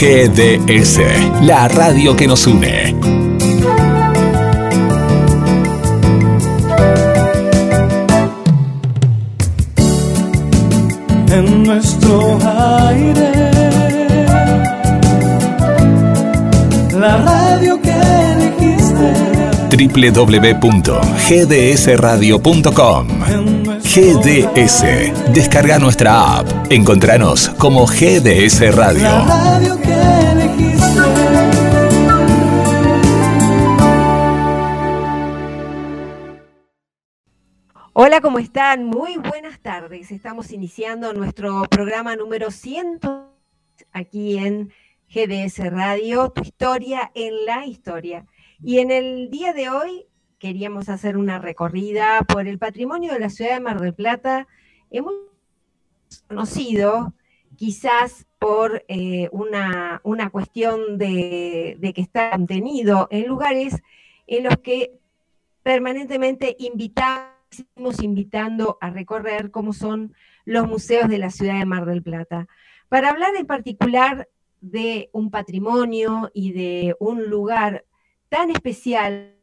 GDS, la radio que nos une. En nuestro aire, la radio que elegiste. www.gdsradio.com GDS. Descarga nuestra app. Encontranos como GDS Radio. Hola, ¿cómo están? Muy buenas tardes. Estamos iniciando nuestro programa número 100 aquí en GDS Radio, tu historia en la historia. Y en el día de hoy queríamos hacer una recorrida por el patrimonio de la ciudad de Mar del Plata, hemos conocido quizás por eh, una, una, cuestión de, de que está contenido en lugares en los que permanentemente invitamos invitando a recorrer cómo son los museos de la ciudad de Mar del Plata. Para hablar en particular de un patrimonio y de un lugar tan especial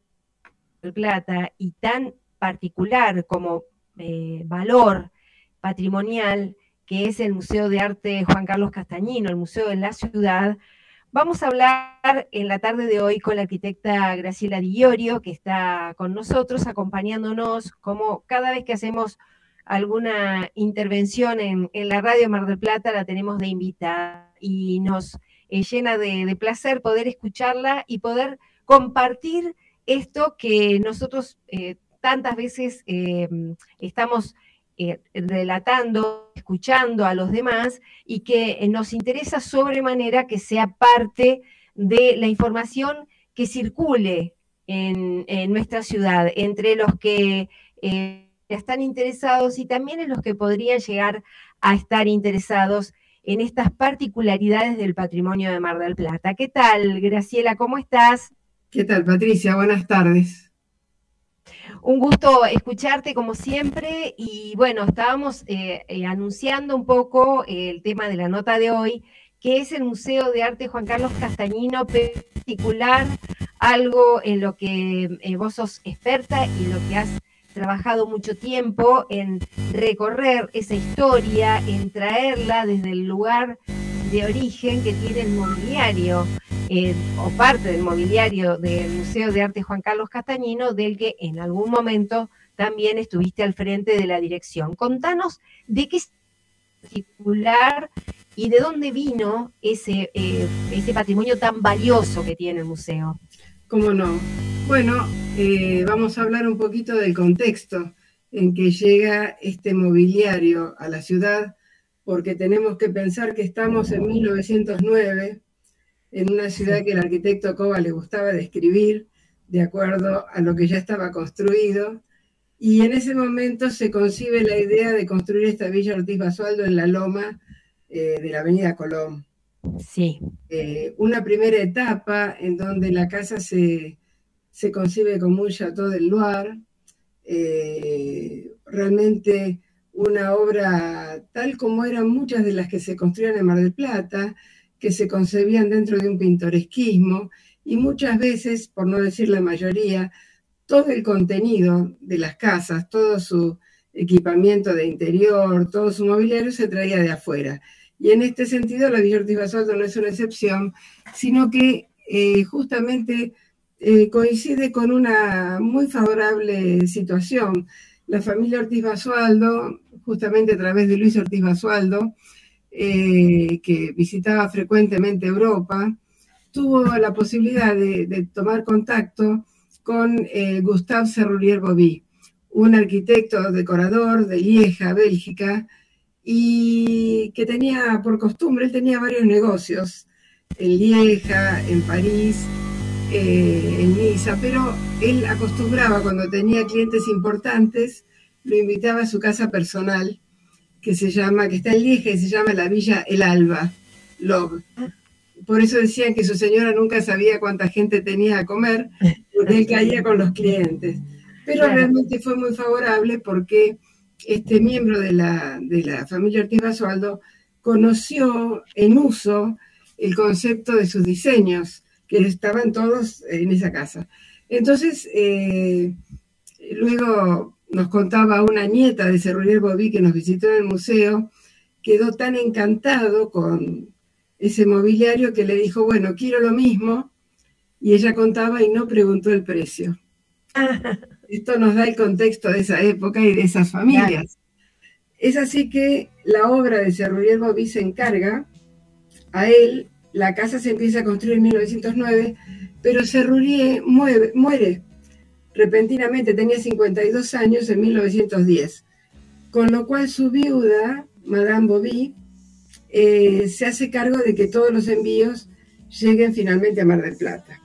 Plata y tan particular como eh, valor patrimonial que es el Museo de Arte Juan Carlos Castañino, el Museo de la Ciudad, Vamos a hablar en la tarde de hoy con la arquitecta Graciela Di Iorio, que está con nosotros, acompañándonos, como cada vez que hacemos alguna intervención en, en la radio Mar del Plata, la tenemos de invitada. Y nos eh, llena de, placer poder escucharla y poder compartir esto que nosotros eh, tantas veces eh, estamos eh, relatando, escuchando a los demás y que eh, nos interesa sobremanera que sea parte de la información que circule en, en nuestra ciudad, entre los que están interesados y también en los que podrían llegar a estar interesados en estas particularidades del patrimonio de Mar del Plata. ¿Qué tal, Graciela? ¿Cómo estás? ¿Qué tal, Patricia? Buenas tardes. Un gusto escucharte como siempre y bueno, estábamos eh, eh, anunciando un poco el tema de la nota de hoy, que es el Museo de Arte Juan Carlos Castañino particular, algo en lo que eh, vos sos experta y lo que has trabajado mucho tiempo en recorrer esa historia, en traerla desde el lugar de origen que tiene el mobiliario eh, o parte del mobiliario del Museo de Arte Juan Carlos Castañino, del que en algún momento también estuviste al frente de la dirección. Contanos de qué particular y de dónde vino ese, eh, ese patrimonio tan valioso que tiene el museo. ¿Cómo no? Bueno, eh, vamos a hablar un poquito del contexto en que llega este mobiliario a la ciudad, porque tenemos que pensar que estamos en 1909, en una ciudad que el arquitecto Cova le gustaba describir de acuerdo a lo que ya estaba construido. Y en ese momento se concibe la idea de construir esta Villa Ortiz Basualdo en la loma eh, de la Avenida Colón. Sí. Eh, una primera etapa en donde la casa se, se concibe como un chateau del Loire, eh, realmente una obra tal como eran muchas de las que se construían en Mar del Plata, que se concebían dentro de un pintoresquismo y muchas veces, por no decir la mayoría, todo el contenido de las casas, todo su equipamiento de interior, todo su mobiliario se traía de afuera. Y en este sentido, la Villa Ortiz Basaldo no es una excepción, sino que eh, justamente eh, coincide con una muy favorable situación. La familia Ortiz Basualdo, justamente a través de Luis Ortiz Basualdo, eh, que visitaba frecuentemente Europa, tuvo la posibilidad de, tomar contacto con eh, Gustave Serrurier Bobby, un arquitecto decorador de Lieja, Bélgica, y que tenía por costumbre, él tenía varios negocios en Lieja, en París, eh, en Niza, pero él acostumbraba cuando tenía clientes importantes, lo invitaba a su casa personal que se llama, que está en Lieja y se llama la Villa El Alba, Love. Por eso decían que su señora nunca sabía cuánta gente tenía a comer, porque él caía con los clientes. Pero Claro. realmente fue muy favorable porque este miembro de la, de la familia Ortiz Basualdo conoció en uso el concepto de sus diseños, que estaban todos en esa casa. Entonces, eh, luego nos contaba una nieta de Cerrurier Bobí que nos visitó en el museo, quedó tan encantado con ese mobiliario que le dijo, bueno, quiero lo mismo, y ella contaba y no preguntó el precio. Esto nos da el contexto de esa época y de esas familias. Es así que la obra de Cerrurier Bobí se encarga a él, la casa se empieza a construir en 1909, pero Serrurier muere repentinamente, tenía 52 años en 1910, con lo cual su viuda, Madame Bobby, eh, se hace cargo de que todos los envíos lleguen finalmente a Mar del Plata.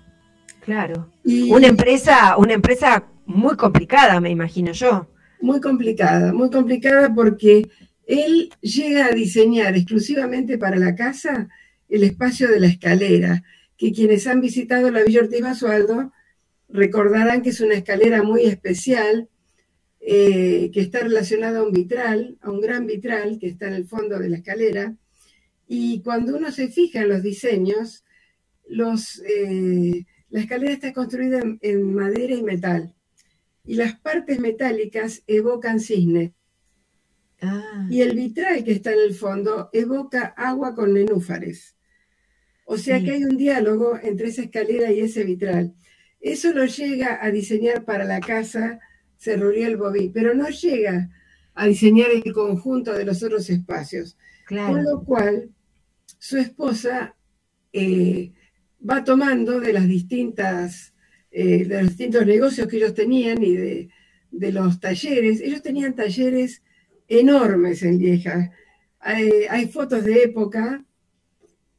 Claro. una empresa, una empresa muy complicada, me imagino yo. Muy complicada, muy complicada porque él llega a diseñar exclusivamente para la casa el espacio de la escalera, que quienes han visitado la Villa Ortiz Basualdo recordarán que es una escalera muy especial, eh, que está relacionada a un vitral, a un gran vitral que está en el fondo de la escalera. Y cuando uno se fija en los diseños, los, eh, la escalera está construida en, en, madera y metal. Y las partes metálicas evocan cisnes. Ah. Y el vitral que está en el fondo evoca agua con nenúfares. O sea que hay un diálogo entre esa escalera y ese vitral. Eso lo llega a diseñar para la casa Cerruriel Bobí, pero no llega a diseñar el conjunto de los otros espacios. Con lo cual, su esposa eh, va tomando de las distintas, eh, de los distintos negocios que ellos tenían y de, los talleres. Ellos tenían talleres enormes en Lieja. hay fotos de época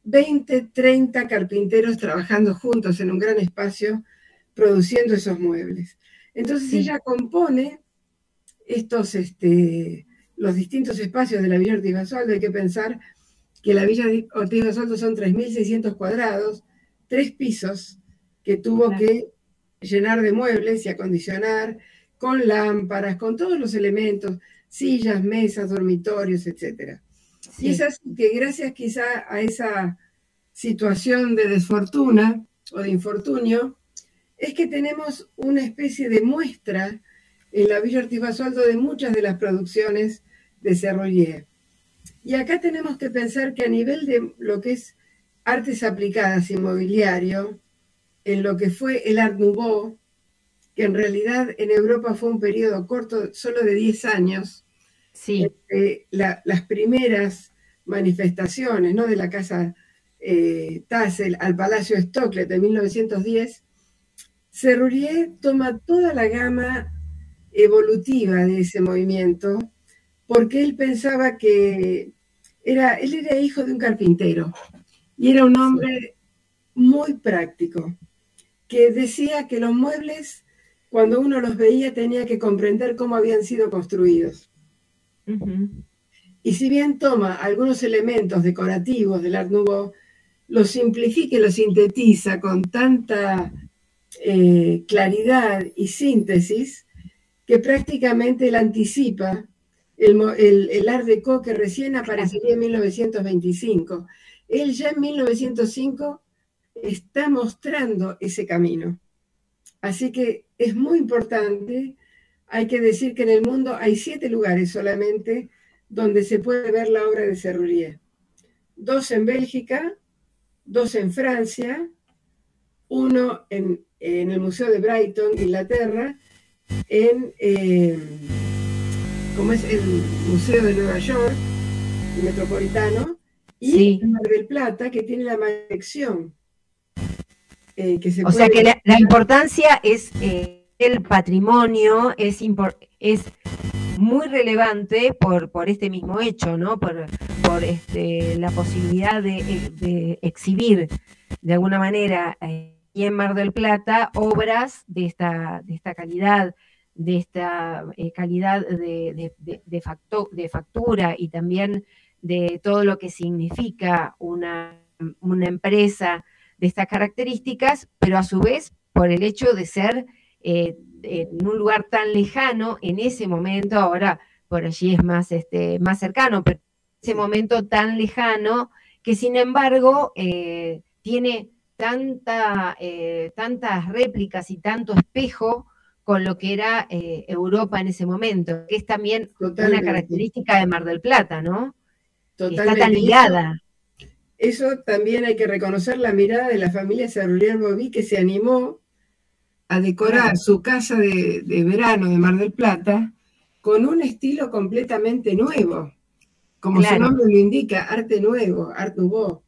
20, 30 carpinteros trabajando juntos en un gran espacio produciendo esos muebles. Entonces ella compone estos, este, los distintos espacios de la Villa Ortiz Basualdo. Hay que pensar que la Villa Ortiz Basualdo son 3.600 cuadrados, tres pisos que tuvo que llenar de muebles y acondicionar con lámparas, con todos los elementos, sillas, mesas, dormitorios, Y es así que gracias quizá a esa situación de desfortuna o de infortunio, es que tenemos una especie de muestra en la Villa Ortiz de muchas de las producciones de Cerroyer. Y acá tenemos que pensar que a nivel de lo que es artes aplicadas inmobiliario, en lo que fue el Art Nouveau, que en realidad en Europa fue un periodo corto, solo de 10 años, sí. Eh, las primeras manifestaciones ¿no? de la Casa eh, Tassel al Palacio Stocklet de 1910, Serrurier toma toda la gama evolutiva de ese movimiento porque él pensaba que era, él era hijo de un carpintero y era un hombre muy práctico, que decía que los muebles, cuando uno los veía, tenía que comprender cómo habían sido construidos. Y si bien toma algunos elementos decorativos del Art Nouveau, lo simplifica y lo sintetiza con tanta eh, claridad y síntesis que prácticamente él anticipa el, el, Art Deco que recién aparecería en 1925. Él ya en 1905 está mostrando ese camino. Así que es muy importante, hay que decir que en el mundo hay siete lugares solamente donde se puede ver la obra de Serrurier. Dos en Bélgica, dos en Francia, uno en, el Museo de Brighton, Inglaterra, en, eh, como es el Museo de Nueva York, el Metropolitano, y en Mar del Plata, que tiene la colección. Eh, o sea que la, importancia es eh, el patrimonio, es, muy relevante por, este mismo hecho, ¿no? Por, este, la posibilidad de, exhibir de alguna manera eh, en Mar del Plata obras de esta, de esta calidad, de esta eh, calidad de, de, factura y también de todo lo que significa una empresa de estas características, pero a su vez por el hecho de ser eh, en un lugar tan lejano en ese momento, ahora por allí es más, este, más cercano, pero en ese momento tan lejano que sin embargo eh, tiene tanta, eh, tantas réplicas y tanto espejo con lo que era eh, Europa en ese momento, que es también una característica de Mar del Plata, ¿no? Totalmente. Está tan ligada. Eso, también hay que reconocer la mirada de la familia Cerrulier Bobí, que se animó a decorar su casa de, verano de Mar del Plata con un estilo completamente nuevo, como su nombre lo indica, arte nuevo, art nouveau.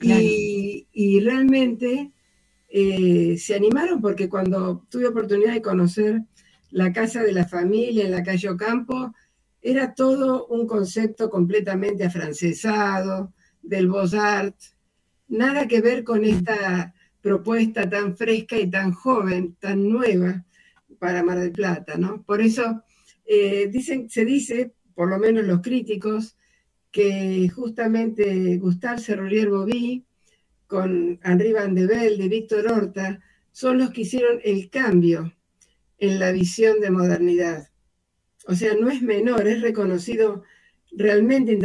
Y, realmente eh, se animaron porque cuando tuve oportunidad de conocer la casa de la familia en la calle Ocampo, era todo un concepto completamente afrancesado, del Beaux-Arts, nada que ver con esta propuesta tan fresca y tan joven, tan nueva para Mar del Plata, ¿no? Por eso eh, dicen, se dice, por lo menos los críticos, que justamente Gustave Serrurier Bobby con Henri Van de Velde Víctor Horta son los que hicieron el cambio en la visión de modernidad. O sea, no es menor, es reconocido realmente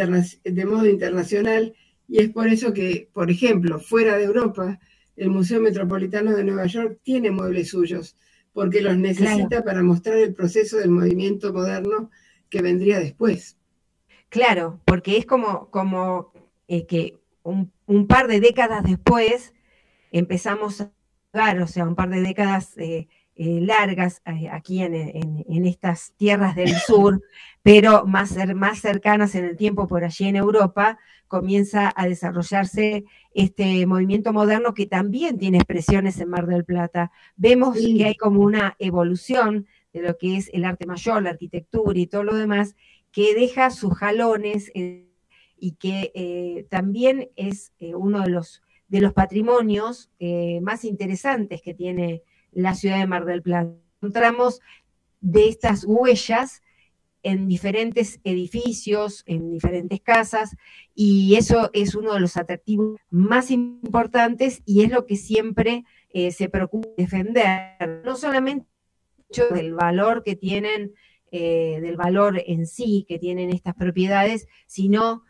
de modo internacional y es por eso que, por ejemplo, fuera de Europa, el Museo Metropolitano de Nueva York tiene muebles suyos, porque los necesita para mostrar el proceso del movimiento moderno que vendría después. Claro, porque es como, como eh, que un, par de décadas después empezamos a o sea, un par de décadas eh, eh, largas aquí en, en, estas tierras del sur, pero más, más cercanas en el tiempo por allí en Europa, comienza a desarrollarse este movimiento moderno que también tiene expresiones en Mar del Plata. Vemos que hay como una evolución de lo que es el arte mayor, la arquitectura y todo lo demás, que deja sus jalones y que eh, también es eh, uno de los, de los patrimonios eh, más interesantes que tiene la ciudad de Mar del Plata. Encontramos de estas huellas en diferentes edificios, en diferentes casas, y eso es uno de los atractivos más importantes y es lo que siempre se preocupa defender, no solamente del valor que tienen eh, del valor en sí que tienen estas propiedades, sino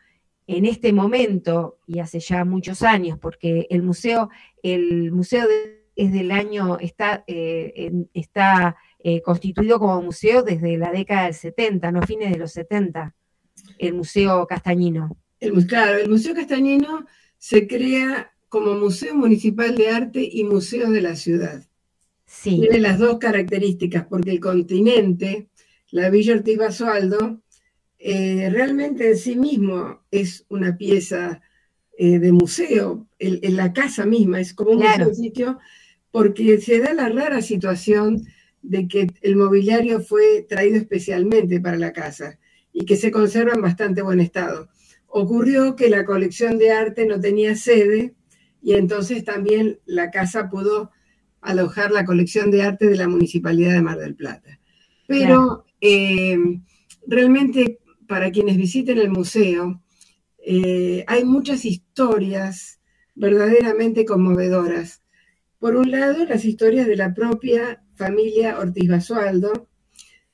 en este momento y hace ya muchos años, porque el museo, el museo es del año, está, eh, está eh, constituido como museo desde la década del 70, no fines de los 70, el Museo Castañino. El, claro, el Museo Castañino se crea como Museo Municipal de Arte y Museo de la Ciudad. Sí. Tiene las dos características, porque el continente la Villa Ortiz Basualdo, eh, realmente en sí mismo es una pieza eh, de museo, en la casa misma, es como un sitio, porque se da la rara situación de que el mobiliario fue traído especialmente para la casa y que se conserva en bastante buen estado. Ocurrió que la colección de arte no tenía sede y entonces también la casa pudo alojar la colección de arte de la Municipalidad de Mar del Plata. Pero eh, realmente para quienes visiten el museo, eh, hay muchas historias verdaderamente conmovedoras. Por un lado, las historias de la propia familia Ortiz Basualdo,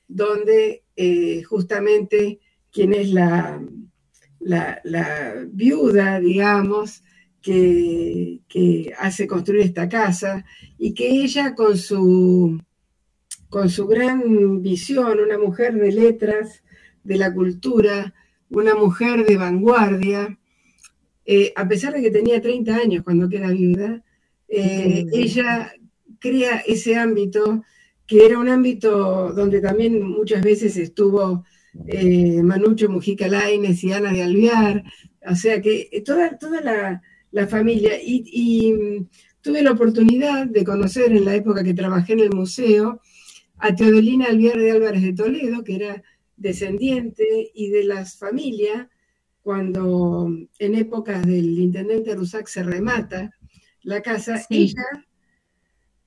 donde eh, justamente quien es la, viuda, digamos, que, que, hace construir esta casa y que ella con su con su gran visión, una mujer de letras, de la cultura, una mujer de vanguardia, eh, a pesar de que tenía 30 años cuando queda viuda, eh, ella crea ese ámbito que era un ámbito donde también muchas veces estuvo eh, Manucho Mujica Laines y Ana de Alvear, o sea que toda, toda la, familia, y, y, mm, tuve la oportunidad de conocer en la época que trabajé en el museo a Teodolina Alviar de Álvarez de Toledo, que era descendiente y de las familias, cuando en épocas del intendente Rusac se remata la casa, ella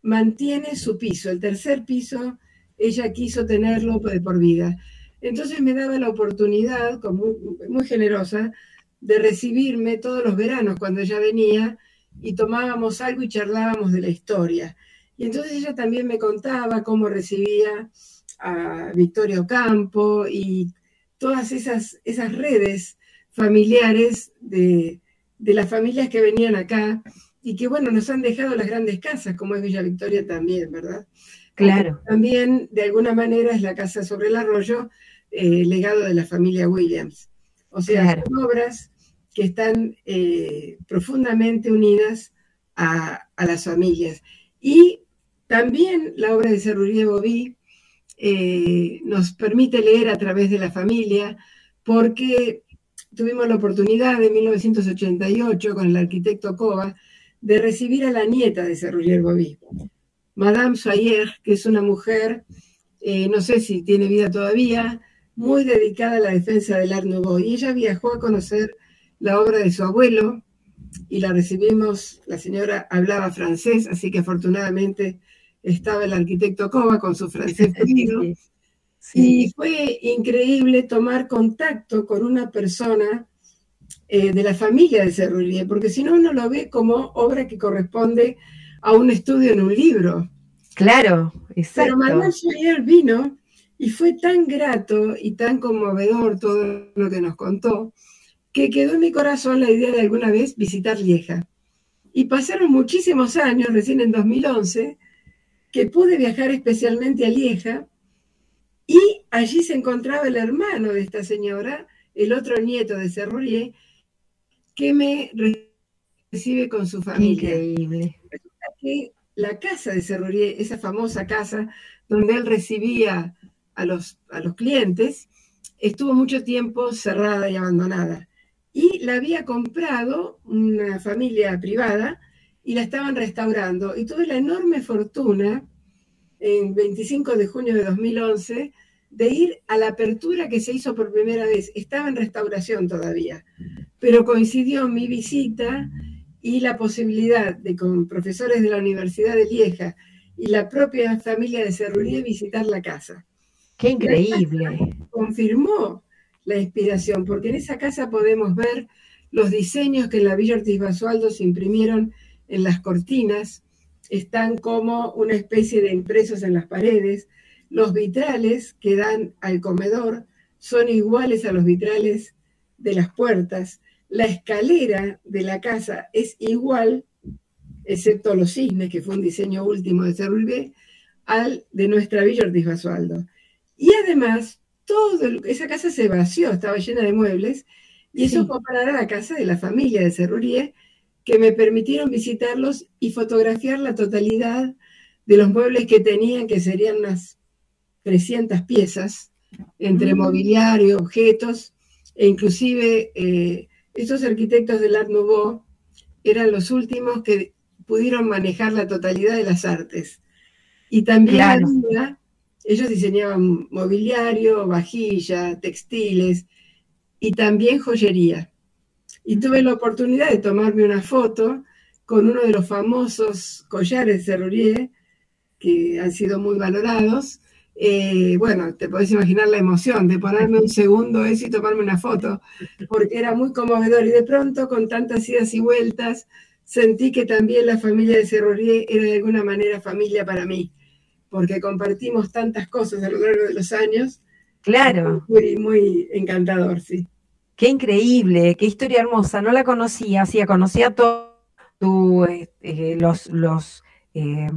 mantiene su piso, el tercer piso, ella quiso tenerlo de por vida. Entonces me daba la oportunidad, como muy generosa, de recibirme todos los veranos cuando ella venía y tomábamos algo y charlábamos de la historia. Y entonces ella también me contaba cómo recibía a Victorio Campo y todas esas, esas redes familiares de, de las familias que venían acá y que, bueno, nos han dejado las grandes casas, como es Villa Victoria también, ¿verdad? Claro. también, de alguna manera, es la casa sobre el arroyo, eh, legado de la familia Williams. O sea, son obras que están eh, profundamente unidas a, las familias. Y también la obra de Serruría Bobí eh, nos permite leer a través de la familia, porque tuvimos la oportunidad en 1988 con el arquitecto Cova de recibir a la nieta de Serruller Bobí, Madame Sayer, que es una mujer, eh, no sé si tiene vida todavía, muy dedicada a la defensa del Art Nouveau. Y ella viajó a conocer la obra de su abuelo y la recibimos, la señora hablaba francés, así que afortunadamente estaba el arquitecto Cova con su francés fluido. Y fue increíble tomar contacto con una persona eh, de la familia de Serrurier, porque si no uno lo ve como obra que corresponde a un estudio en un libro. Claro, exacto. Pero Manuel Soyer vino y fue tan grato y tan conmovedor todo lo que nos contó, que quedó en mi corazón la idea de alguna vez visitar Lieja. Y pasaron muchísimos años, recién en 2011, que pude viajar especialmente a Lieja y allí se encontraba el hermano de esta señora, el otro nieto de Serrurier, que me recibe con su familia. Increíble. que la casa de Serrurier, esa famosa casa donde él recibía a los, a los clientes, estuvo mucho tiempo cerrada y abandonada. Y la había comprado una familia privada y la estaban restaurando. Y tuve la enorme fortuna, en 25 de junio de 2011, de ir a la apertura que se hizo por primera vez. Estaba en restauración todavía, pero coincidió mi visita y la posibilidad de con profesores de la Universidad de Lieja y la propia familia de Cerruría visitar la casa. ¡Qué increíble! Confirmó la inspiración, porque en esa casa podemos ver los diseños que en la Villa Ortiz Basualdo se imprimieron en las cortinas, están como una especie de impresos en las paredes. Los vitrales que dan al comedor son iguales a los vitrales de las puertas. La escalera de la casa es igual, excepto los cisnes, que fue un diseño último de Cerulvé, al de nuestra Villa Ortiz Basualdo. Y además, todo esa casa se vació, estaba llena de muebles, y eso comparará a la casa de la familia de Cerrurie, que me permitieron visitarlos y fotografiar la totalidad de los muebles que tenían, que serían unas 300 piezas, entre mm. mobiliario, objetos, e inclusive eh, estos arquitectos del Art Nouveau eran los últimos que pudieron manejar la totalidad de las artes. Y también ellos diseñaban mobiliario, vajilla, textiles y también joyería y tuve la oportunidad de tomarme una foto con uno de los famosos collares de Rurier, que han sido muy valorados. Eh, bueno, te podés imaginar la emoción de ponerme un segundo eso y tomarme una foto, porque era muy conmovedor y de pronto con tantas idas y vueltas sentí que también la familia de Serrurier era de alguna manera familia para mí, porque compartimos tantas cosas a lo largo de los años. Claro. Muy, muy encantador, sí. Qué increíble, qué historia hermosa. No la conocía, sí, conocía todo este, los, los eh,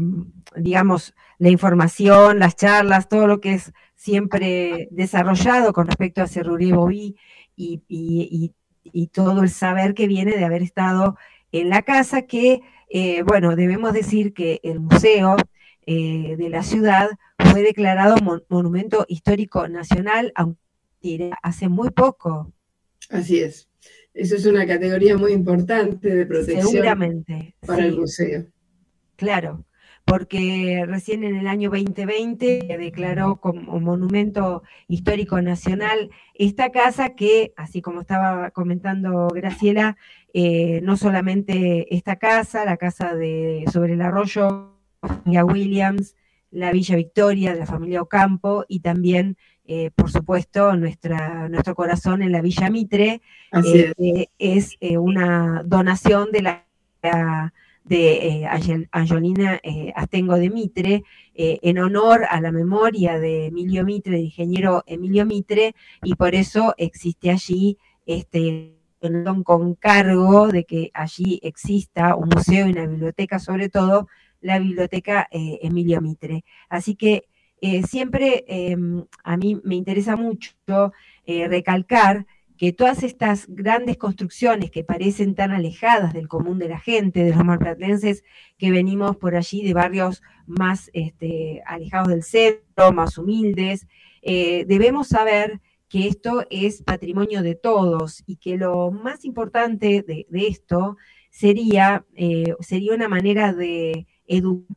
digamos, la información, las charlas, todo lo que es siempre desarrollado con respecto a Cerrurí Bobí y, y, todo el saber que viene de haber estado en la casa, que, eh, bueno, debemos decir que el museo eh, de la ciudad fue declarado Monumento Histórico Nacional, aunque hace muy poco. Así es. Eso es una categoría muy importante de protección Seguramente, para el museo. Claro, porque recién en el año 2020 se declaró como monumento histórico nacional esta casa que, así como estaba comentando Graciela, eh, no solamente esta casa, la casa de sobre el arroyo, la Williams, la Villa Victoria de la familia Ocampo y también eh, por supuesto, nuestra, nuestro corazón en la Villa Mitre, eh, es, una donación de la de Angelina Astengo de Mitre, en honor a la memoria de Emilio Mitre, de ingeniero Emilio Mitre, y por eso existe allí este con cargo de que allí exista un museo y una biblioteca, sobre todo la biblioteca eh, Emilio Mitre. Así que eh, siempre em, a mí me interesa mucho eh, recalcar que todas estas grandes construcciones que parecen tan alejadas del común de la gente, de los marplatenses que venimos por allí de barrios más este, alejados del centro, más humildes, debemos saber que esto es patrimonio de todos y que lo más importante de, esto sería, eh, sería una manera de educar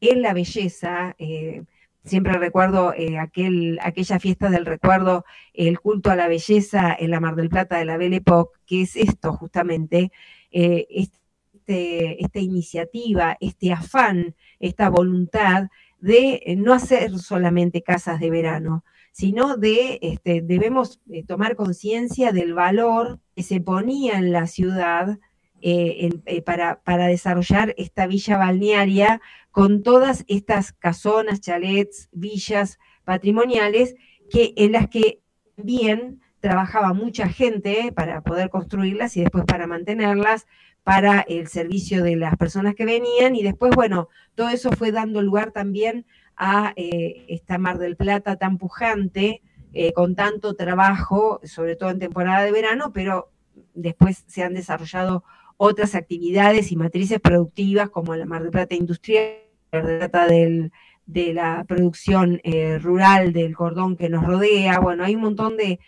en la belleza. Eh, siempre recuerdo eh, aquel, aquella fiesta del recuerdo, el culto a la belleza en la Mar del Plata de la Belle Époque, que es esto justamente, este, esta iniciativa, este afán, esta voluntad de no hacer solamente casas de verano, sino de, este, debemos eh, tomar conciencia del valor que se ponía en la ciudad eh, eh, para, desarrollar esta villa balnearia con todas estas casonas, chalets, villas patrimoniales, que, en las que bien trabajaba mucha gente para poder construirlas y después para mantenerlas, para el servicio de las personas que venían. Y después, bueno, todo eso fue dando lugar también a eh, esta Mar del Plata tan pujante, eh, con tanto trabajo, sobre todo en temporada de verano, pero después se han desarrollado otras actividades y matrices productivas como la Mar del Plata industrial, Plata de la producción eh, rural del cordón que nos rodea. Bueno, hay un montón de,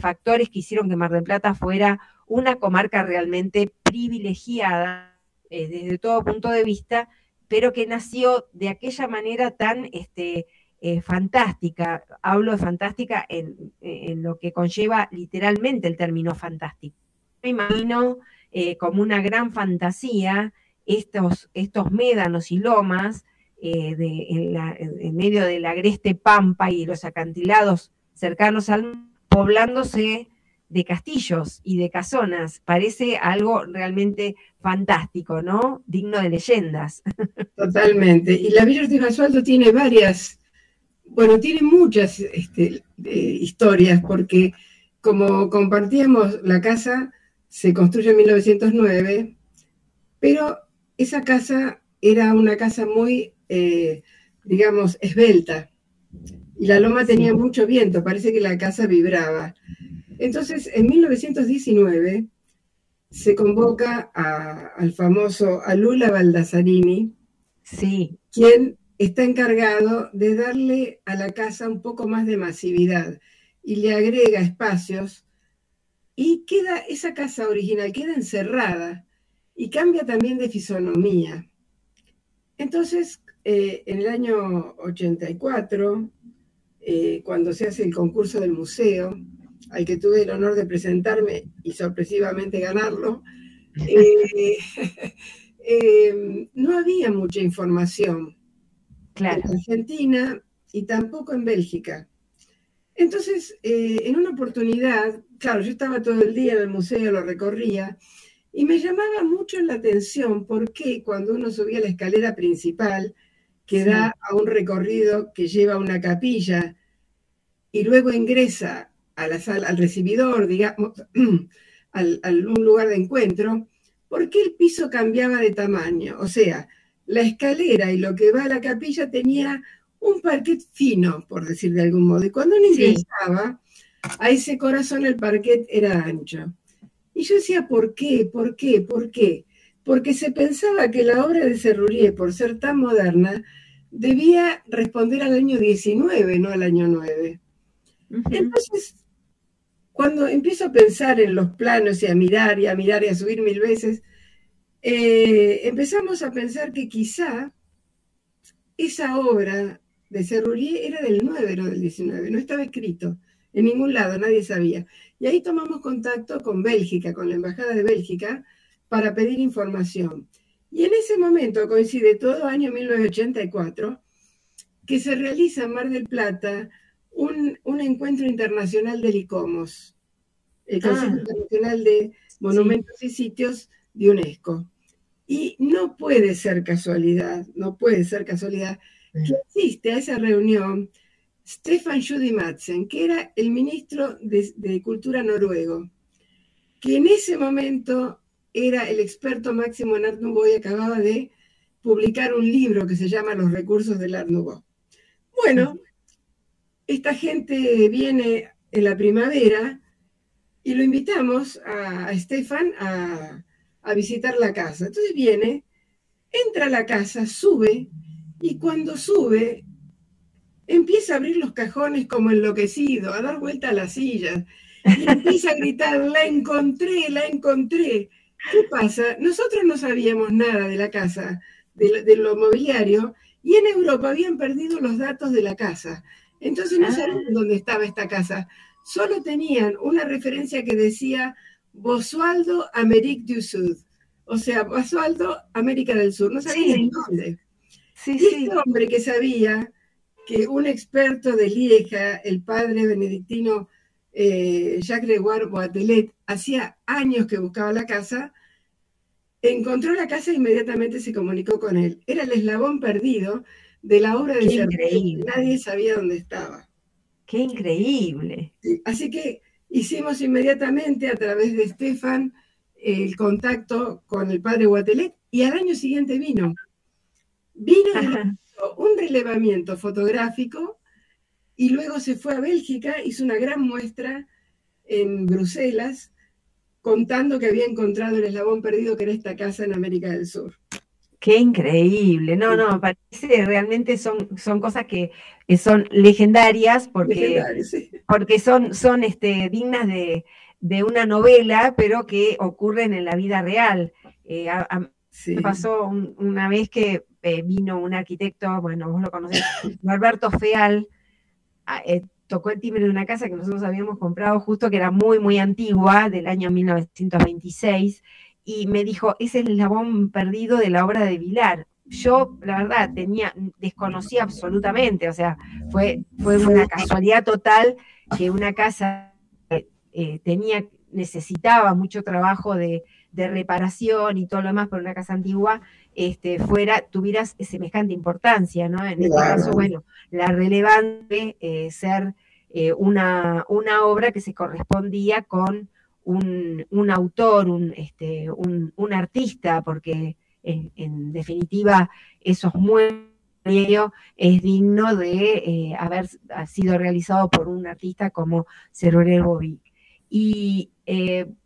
factores que hicieron que Mar del Plata fuera una comarca realmente privilegiada desde todo punto de vista pero que nació de aquella manera tan este, eh, fantástica. Hablo de fantástica en, lo que conlleva literalmente el término fantástico. Me imagino eh, como una gran fantasía estos, estos médanos y lomas eh, en, medio de la agreste pampa y los acantilados cercanos al poblándose de castillos y de casonas. Parece algo realmente fantástico, ¿no? Digno de leyendas. Totalmente. Y la Villa de Basualdo tiene varias, bueno, tiene muchas este, historias, porque como compartíamos, la casa se construye en 1909, pero esa casa era una casa muy, eh, digamos, esbelta. Y la loma tenía mucho viento, parece que la casa vibraba. Entonces, en 1919 se convoca al famoso Alula Baldassarini, sí. quien está encargado de darle a la casa un poco más de masividad y le agrega espacios y queda esa casa original, queda encerrada y cambia también de fisonomía. Entonces, eh, en el año 84, eh, cuando se hace el concurso del museo, al que tuve el honor de presentarme y sorpresivamente ganarlo, eh, eh, no había mucha información claro. en Argentina y tampoco en Bélgica. Entonces, en una oportunidad, claro, yo estaba todo el día en el museo, lo recorría, y me llamaba mucho la atención por qué cuando uno subía la escalera principal, que da a un recorrido que lleva a una capilla, y luego ingresa a la sala, al recibidor, digamos, al, un lugar de encuentro, ¿por qué el piso cambiaba de tamaño? O sea, la escalera y lo que va a la capilla tenía un parquet fino, por decir de algún modo. Y cuando uno ingresaba, a ese corazón el parquet era ancho. Y yo decía, ¿por qué? ¿Por qué? ¿Por qué? Porque se pensaba que la obra de Serrurier, por ser tan moderna, debía responder al año 19, no al año 9. Entonces, cuando empiezo a pensar en los planos y a mirar y a mirar y a subir mil veces, eh, empezamos a pensar que quizá esa obra de Serrurier era del 9, no del 19, no estaba escrito en ningún lado, nadie sabía. Y ahí tomamos contacto con Bélgica, con la Embajada de Bélgica, para pedir información. Y en ese momento coincide todo año 1984 que se realiza en Mar del Plata un, encuentro internacional de ICOMOS, el Consejo ah. Internacional de Monumentos y Sitios de UNESCO. Y no puede ser casualidad, no puede ser casualidad que asiste a esa reunión Stefan Judy Madsen, que era el ministro de, Cultura noruego. que en ese momento era el experto máximo en Art Nouveau y acababa de publicar un libro que se llama Los recursos del Art Nouveau. Bueno, esta gente viene en la primavera y lo invitamos a, Stefan a, a visitar la casa. Entonces viene, entra a la casa, sube y cuando sube empieza a abrir los cajones como enloquecido, a dar vuelta a las sillas y empieza a gritar, la encontré, la encontré. ¿Qué pasa? Nosotros no sabíamos nada de la casa, de, lo mobiliario, y en Europa habían perdido los datos de la casa. Entonces no ah. sabían dónde estaba esta casa. Solo tenían una referencia que decía Bosualdo Amérique du Sud. O sea, Bosualdo América del Sur. No sabían dónde. Sí, y este hombre que sabía que un experto de Lieja, el padre benedictino eh, Jacques Gregoire Boitelet, hacía años que buscaba la casa, encontró la casa e inmediatamente se comunicó con él. Era el eslabón perdido de la obra de increíble. Nadie sabía dónde estaba. Qué increíble. así que hicimos inmediatamente a través de Estefan el contacto con el padre Guatelet y al año siguiente vino. Vino un relevamiento fotográfico y luego se fue a Bélgica, hizo una gran muestra en Bruselas contando que había encontrado el eslabón perdido que era esta casa en América del Sur. Qué increíble, no, no, parece realmente son, son cosas que, son legendarias porque, porque son, son este, dignas de, una novela, pero que ocurren en la vida real. Eh, pasó una vez que eh, vino un arquitecto, bueno, vos lo conocés, Alberto Feal, eh, tocó el timbre de una casa que nosotros habíamos comprado justo, que era muy, muy antigua, del año 1926, y me dijo, ese es el eslabón perdido de la obra de Vilar. Yo, la verdad, tenía, desconocía absolutamente, o sea, fue, fue una casualidad total que una casa eh, tenía, necesitaba mucho trabajo de, de reparación y todo lo demás por una casa antigua, este, fuera, tuvieras semejante importancia, ¿no? En este caso, bueno, la relevante eh, ser eh, una, una, obra que se correspondía con un, un autor, un, este, un, un, artista, porque en, definitiva esos muebles es digno de eh, haber sido realizado por un artista como Cerverel Bobby. Y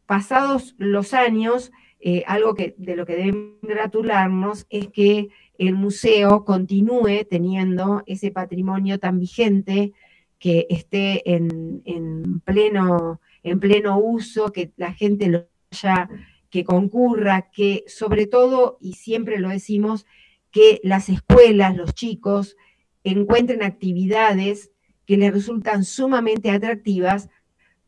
pasados los años, eh, algo que, de lo que debemos gratularnos es que el museo continúe teniendo ese patrimonio tan vigente, que esté en, pleno, en pleno uso, que la gente lo haya, que concurra, que sobre todo, y siempre lo decimos, que las escuelas, los chicos, encuentren actividades que les resultan sumamente atractivas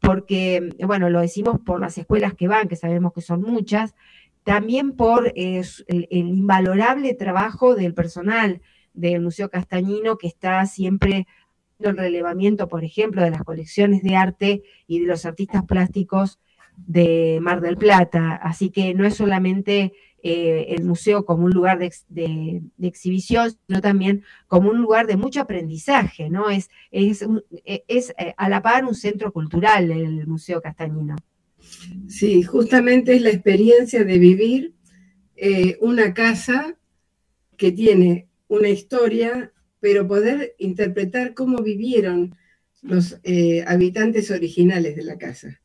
porque, bueno, lo decimos por las escuelas que van, que sabemos que son muchas, también por el, invalorable trabajo del personal del Museo Castañino que está siempre el relevamiento, por ejemplo, de las colecciones de arte y de los artistas plásticos de Mar del Plata. Así que no es solamente eh, el museo como un lugar de, exhibición, sino también como un lugar de mucho aprendizaje, ¿no? Es, es, es, eh, a la par un centro cultural el Museo Castañino. Sí, justamente es la experiencia de vivir eh, una casa que tiene una historia, pero poder interpretar cómo vivieron los habitantes originales de la casa.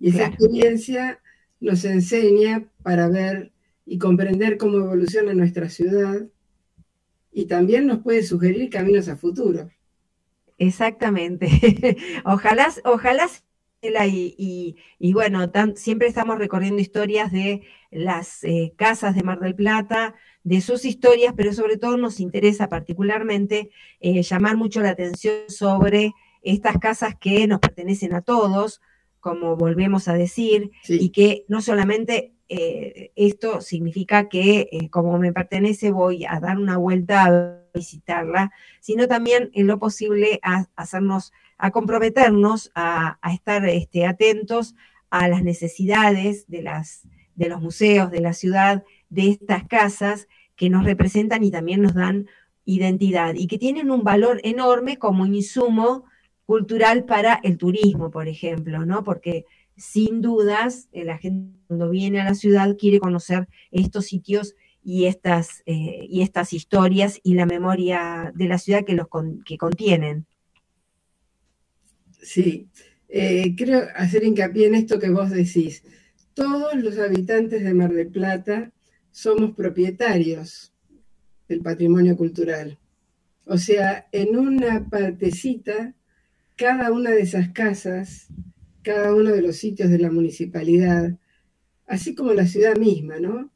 Y esa experiencia nos enseña para ver y comprender cómo evoluciona nuestra ciudad y también nos puede sugerir caminos a futuro. Exactamente. ojalá, ojalá y, y, bueno, siempre estamos recorriendo historias de las eh, casas de Mar del Plata, de sus historias, pero sobre todo nos interesa particularmente eh, llamar mucho la atención sobre estas casas que nos pertenecen a todos, como volvemos a decir, y que no solamente eh, esto significa que eh, como me pertenece voy a dar una vuelta a visitarla, sino también en lo posible a, hacernos, a comprometernos a, estar este, atentos a las necesidades de, las, de los museos, de la ciudad, de estas casas que nos representan y también nos dan identidad y que tienen un valor enorme como insumo cultural para el turismo, por ejemplo, ¿no? Porque sin dudas, la gente cuando viene a la ciudad quiere conocer estos sitios y estas, y estas historias y la memoria de la ciudad que, los que contienen. Sí, creo hacer hincapié en esto que vos decís. Todos los habitantes de Mar del Plata somos propietarios del patrimonio cultural. O sea, en una partecita, cada una de esas casas, cada uno de los sitios de la municipalidad, así como la ciudad misma, ¿no?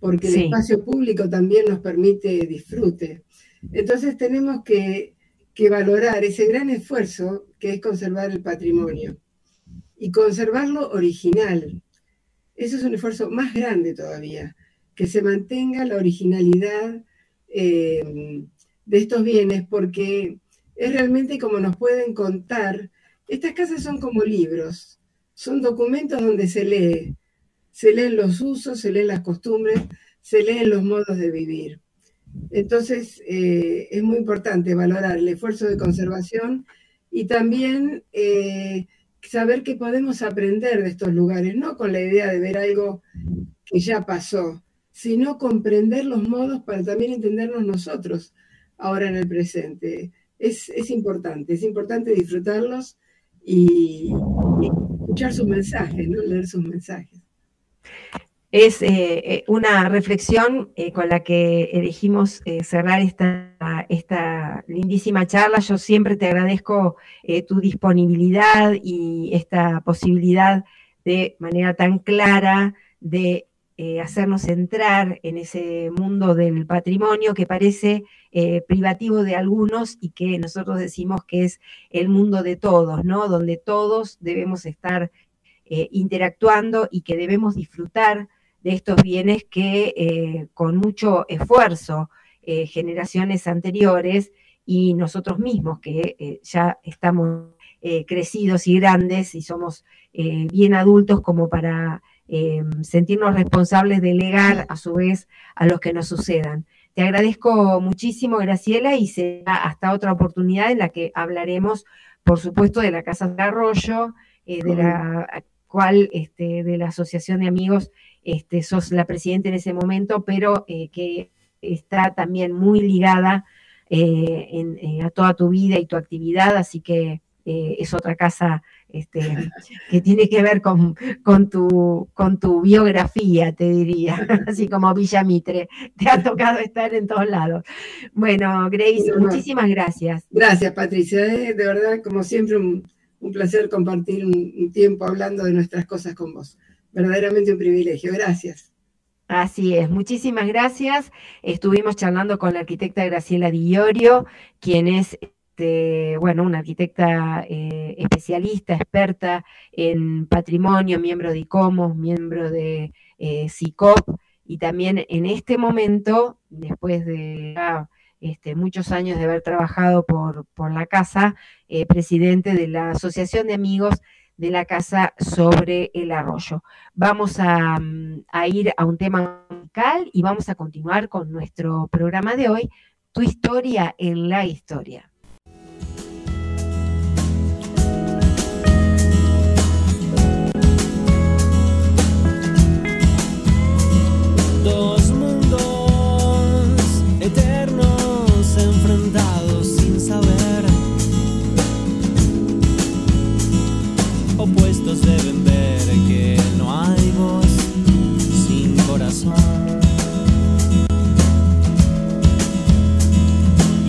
Porque el espacio público también nos permite disfrute. Entonces tenemos que, que valorar ese gran esfuerzo que es conservar el patrimonio y conservarlo original. Eso es un esfuerzo más grande todavía, que se mantenga la originalidad eh, de estos bienes, porque es realmente como nos pueden contar. Estas casas son como libros, son documentos donde se lee, se leen los usos, se leen las costumbres, se leen los modos de vivir. Entonces, eh, es muy importante valorar el esfuerzo de conservación y también eh, saber que podemos aprender de estos lugares, no con la idea de ver algo que ya pasó, sino comprender los modos para también entendernos nosotros ahora en el presente. Es, importante, es importante disfrutarlos y, escuchar sus mensajes, ¿no? leer sus mensajes. Es eh, eh, una reflexión eh, con la que elegimos cerrar esta, esta lindísima charla. Yo siempre te agradezco tu disponibilidad y esta posibilidad de manera tan clara de eh, hacernos entrar en ese mundo del patrimonio que parece eh, privativo de algunos y que nosotros decimos que es el mundo de todos, ¿no? Donde todos debemos estar eh, interactuando y que debemos disfrutar de estos bienes que con mucho esfuerzo generaciones anteriores y nosotros mismos que ya estamos crecidos y grandes y somos bien adultos como para Em, sentirnos responsables de legar a su vez a los que nos sucedan. Te agradezco muchísimo, Graciela, y será hasta otra oportunidad en la que hablaremos, por supuesto, de la Casa de Arroyo, eh, de la cual, este, de la Asociación de Amigos, este, sos la presidenta en ese momento, pero eh, que está también muy ligada eh, a toda tu vida y tu actividad, así que es otra casa este, que tiene que ver con, con, tu, con tu biografía, te diría, así como Villa Mitre. Te ha tocado estar en todos lados. Bueno, Grace, muchísimas gracias. Gracias, Patricia. De verdad, como siempre, un, placer compartir un, tiempo hablando de nuestras cosas con vos. Verdaderamente un privilegio. Gracias. Así es, muchísimas gracias. Estuvimos charlando con la arquitecta Graciela Diorio, quien es este, bueno, una arquitecta eh, especialista, experta en patrimonio, miembro de ICOMOS, miembro de eh, CICOP, y también en este momento, después de este, muchos años de haber trabajado por, la casa, eh, presidente de la Asociación de Amigos de la Casa sobre el Arroyo. Vamos a, a ir a un tema musical y vamos a continuar con nuestro programa de hoy, Tu historia en la historia.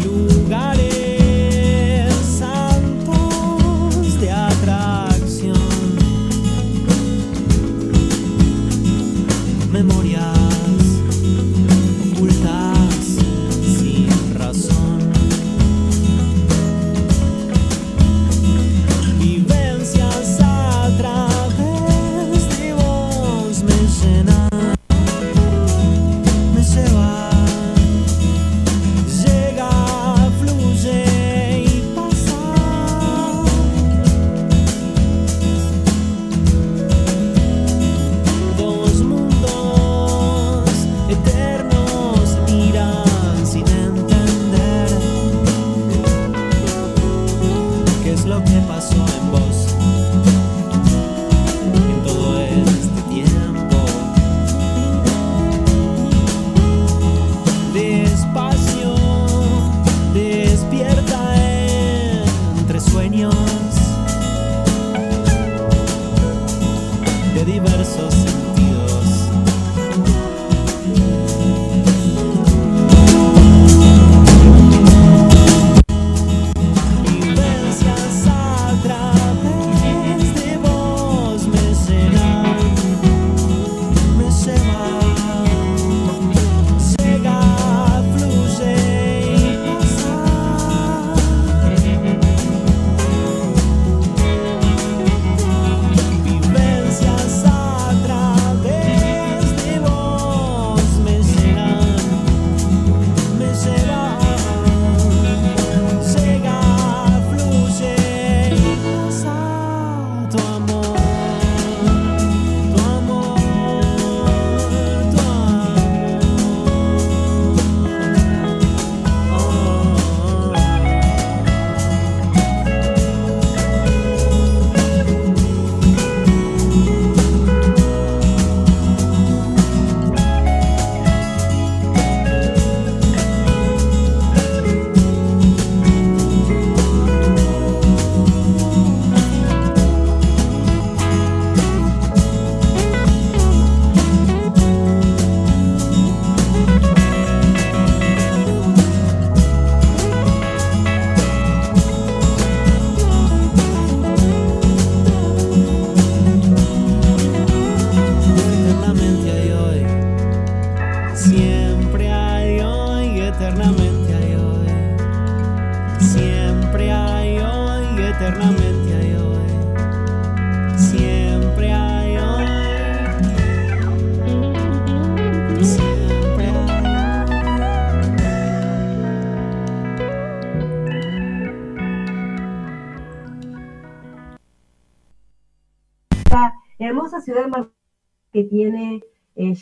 Lugares santos de atracción, memoria.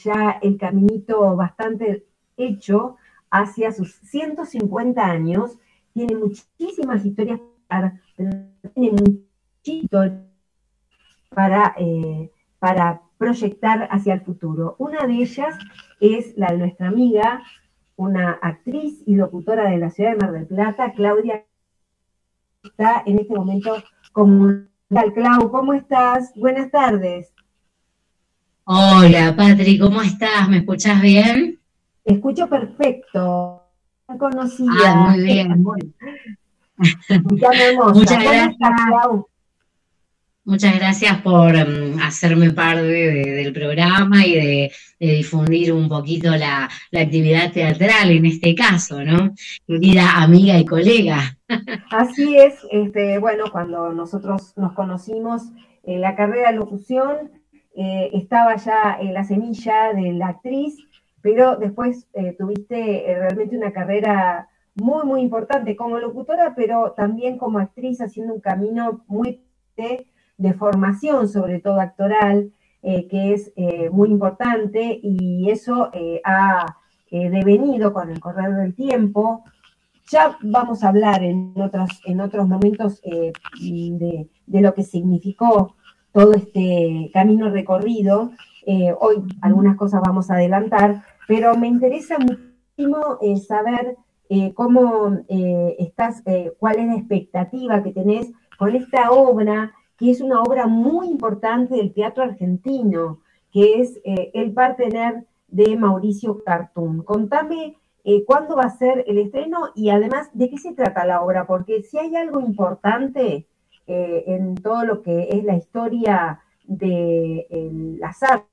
Ya el caminito bastante hecho hacia sus 150 años, tiene muchísimas historias para, tiene para, eh, para proyectar hacia el futuro. Una de ellas es la de nuestra amiga, una actriz y locutora de la ciudad de Mar del Plata, Claudia, está en este momento como. Clau, ¿cómo estás? Buenas tardes. Hola, Patri, ¿cómo estás? ¿Me escuchás bien? Escucho perfecto. Tan conocida. Ah, muy bien. Me hermosa. Muchas ¿Cómo gracias. Muchas gracias por mm, hacerme parte de- del programa y de, de difundir un poquito la, la actividad teatral en este caso, ¿no? Querida amiga y colega. Así es, este, bueno, cuando nosotros nos conocimos en la carrera de locución, eh, estaba ya en la semilla de la actriz, pero después eh, tuviste eh, realmente una carrera muy, muy importante como locutora, pero también como actriz, haciendo un camino muy de, formación, sobre todo actoral, eh, que es eh, muy importante y eso eh, ha eh, devenido con el correr del tiempo. Ya vamos a hablar en, otras, en otros momentos eh, de lo que significó todo este camino recorrido. Eh, hoy algunas cosas vamos a adelantar, pero me interesa muchísimo eh, saber eh, cómo estás, cuál es la expectativa que tenés con esta obra, que es una obra muy importante del teatro argentino, que es El partener de Mauricio Cartún. Contame cuándo va a ser el estreno y además de qué se trata la obra, porque si hay algo importante eh, en todo lo que es la historia de las artes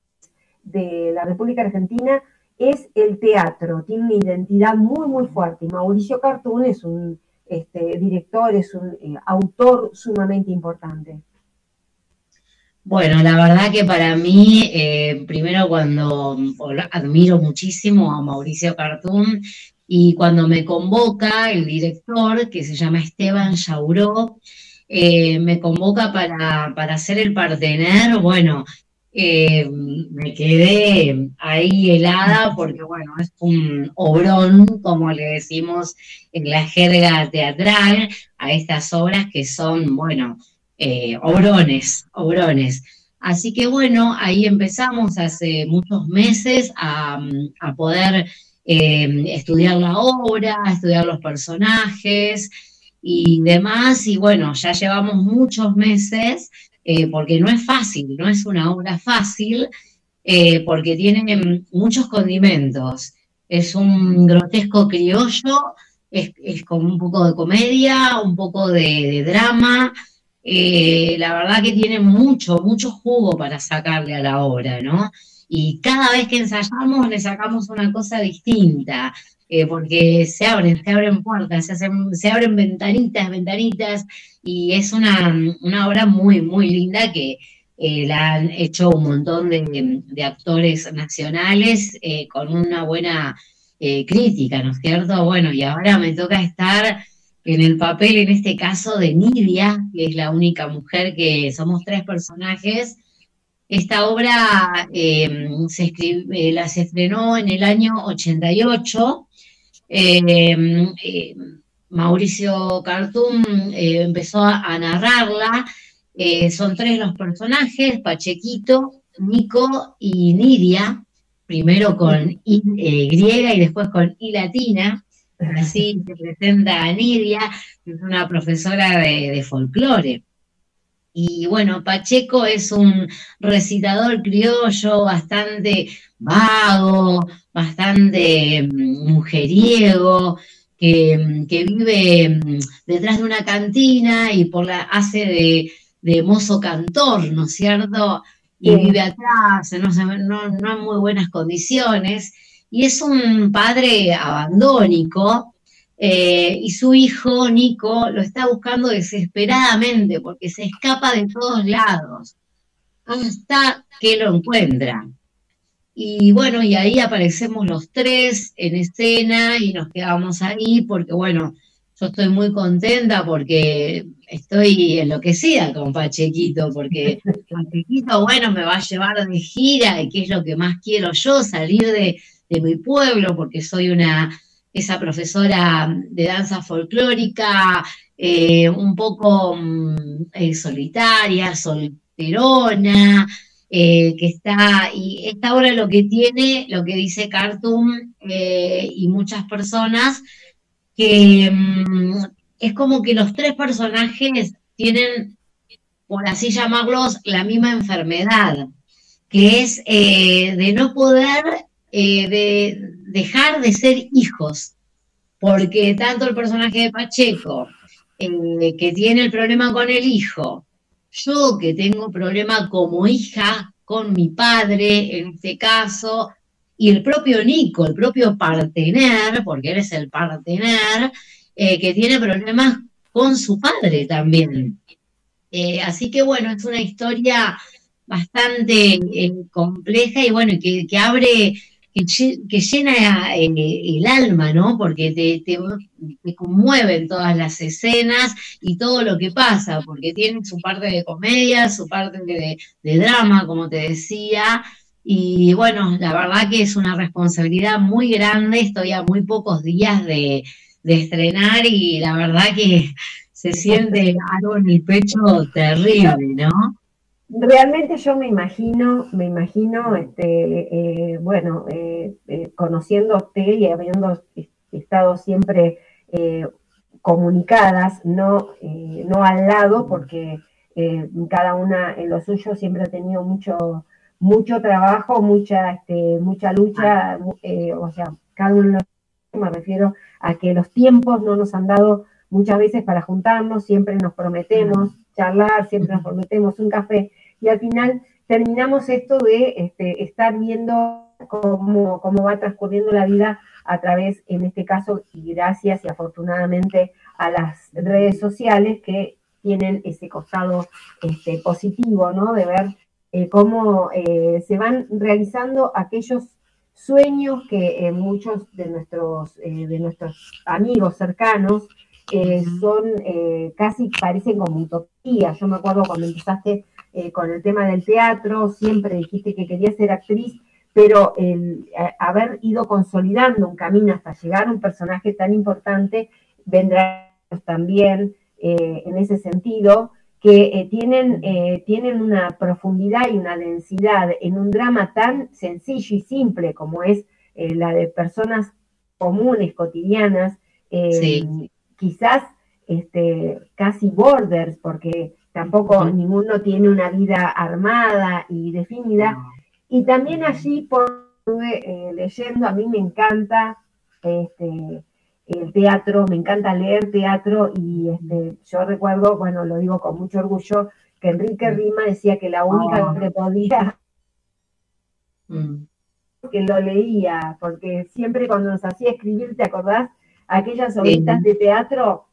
de la República Argentina, es el teatro, tiene una identidad muy, muy fuerte. Y Mauricio Cartún es un este, director, es un eh, autor sumamente importante. Bueno, la verdad que para mí, eh, primero cuando admiro muchísimo a Mauricio Cartún y cuando me convoca el director, que se llama Esteban Yauró, eh, me convoca para, para hacer el partener, bueno, eh, me quedé ahí helada porque, bueno, es un obrón, como le decimos en la jerga teatral, a estas obras que son, bueno, eh, obrones, obrones. Así que bueno, ahí empezamos hace muchos meses a, a poder estudiar la obra, estudiar los personajes y demás. Y bueno, ya llevamos muchos meses, eh, porque no es fácil, no es una obra fácil, eh, porque tiene muchos condimentos. Es un grotesco criollo, es, es con un poco de comedia, un poco de, drama. Eh, la verdad que tiene mucho, mucho jugo para sacarle a la obra, ¿no? Y cada vez que ensayamos le sacamos una cosa distinta, eh, porque se abren, se abren puertas, se, se abren ventanitas, ventanitas, y es una, una obra muy, muy linda que eh, la han hecho un montón de, de actores nacionales eh, con una buena crítica, ¿no es cierto? Bueno, y ahora me toca estar en el papel, en este caso, de Nidia, que es la única mujer que somos tres personajes. Esta obra se, escribe, la, se estrenó en el año 88. Eh, eh, Mauricio Cartum empezó a, narrarla. Eh, son tres los personajes, Pachequito, Nico y Nidia, primero con eh, griega y después con I latina. Así se presenta a Nidia, que es una profesora de folclore. Y bueno, Pacheco es un recitador criollo bastante vago, bastante mujeriego, que, que, vive detrás de una cantina y por la hace de, de mozo cantor, ¿no es cierto? Y sí. vive atrás, no, no, no en muy buenas condiciones y es un padre abandónico eh, y su hijo, Nico, lo está buscando desesperadamente porque se escapa de todos lados hasta que lo encuentra. Y bueno, y ahí aparecemos los tres en escena y nos quedamos ahí porque, bueno, yo estoy muy contenta porque estoy enloquecida con Pachequito, porque Pachequito, bueno, me va a llevar de gira y qué es lo que más quiero yo, salir de, de mi pueblo, porque soy una esa profesora de danza folclórica, eh, un poco mm, eh, solitaria, solterona, eh, que está, y esta obra lo que tiene, lo que dice Cartoon y muchas personas, que mm, es como que los tres personajes tienen, por así llamarlos, la misma enfermedad, que es de no poder de dejar de ser hijos, porque tanto el personaje de Pacheco, eh, que tiene el problema con el hijo, yo que tengo problema como hija con mi padre, en este caso, y el propio Nico, el propio partener, porque él es el partener, eh, que tiene problemas con su padre también. Eh, así que bueno, es una historia bastante compleja y bueno, que, que abre que, llena eh, el alma, ¿no? Porque te, te, conmueven todas las escenas y todo lo que pasa, porque tiene su parte de comedia, su parte de, drama, como te decía. Y bueno, la verdad que es una responsabilidad muy grande, estoy a muy pocos días de, de estrenar y la verdad que se siente algo en el pecho terrible, ¿no? Realmente yo me imagino, me imagino, este, eh, bueno, eh, eh, conociendo a usted y habiendo estado siempre comunicadas, no, no al lado, porque cada una en lo suyo siempre ha tenido mucho, mucho trabajo, mucha, este, mucha lucha, o sea, cada uno me refiero a que los tiempos no nos han dado muchas veces para juntarnos, siempre nos prometemos charlar, siempre nos prometemos un café y al final terminamos esto de este, estar viendo cómo, cómo va transcurriendo la vida a través, en este caso, y gracias y afortunadamente a las redes sociales que tienen ese costado este, positivo, ¿no? De ver eh, cómo eh, se van realizando aquellos sueños que eh, muchos de nuestros, de nuestros amigos cercanos son casi parecen como utopías. Yo me acuerdo cuando empezaste eh, con el tema del teatro, siempre dijiste que querías ser actriz, pero el haber ido consolidando un camino hasta llegar a un personaje tan importante, vendrá también eh, en ese sentido, que eh, tienen, tienen una profundidad y una densidad en un drama tan sencillo y simple como es la de personas comunes, cotidianas, quizás este, casi borders, porque tampoco ninguno tiene una vida armada y definida. Y también allí por eh, leyendo, a mí me encanta este, el teatro, me encanta leer teatro y este, yo recuerdo, bueno, lo digo con mucho orgullo, que Enrique Rima decía que la única que podía mm. que lo leía, porque siempre cuando nos hacía escribir, ¿te acordás? Aquellas oblitas de teatro,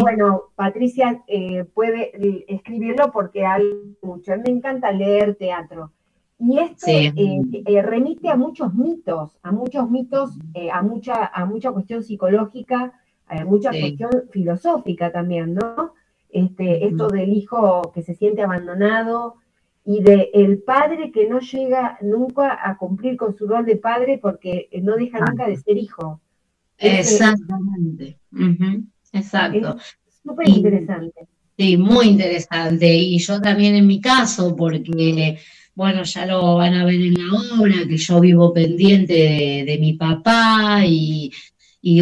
bueno, Patricia eh, puede escribirlo porque hay mucho. A mí me encanta leer teatro. Y esto eh, eh, remite a muchos mitos, a muchos mitos, a, mucha, a mucha cuestión psicológica, a mucha cuestión filosófica también, ¿no? Este, Esto del hijo que se siente abandonado y del el padre que no llega nunca a cumplir con su rol de padre porque no deja nunca de ser hijo. Exactamente. Exacto. Súper interesante. Sí, muy interesante. Y yo también en mi caso, porque, bueno, ya lo van a ver en la obra, que yo vivo pendiente de, mi papá y,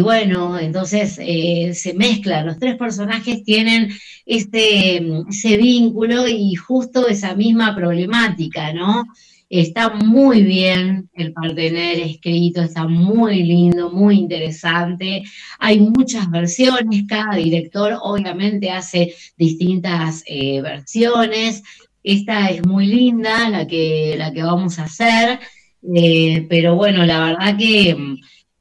bueno, entonces eh, se mezclan, los tres personajes tienen este, ese vínculo y justo esa misma problemática, ¿no? Está muy bien el partener escrito, está muy lindo, muy interesante. Hay muchas versiones, cada director obviamente hace distintas eh, versiones. Esta es muy linda, la que, la que vamos a hacer, eh, pero bueno, la verdad que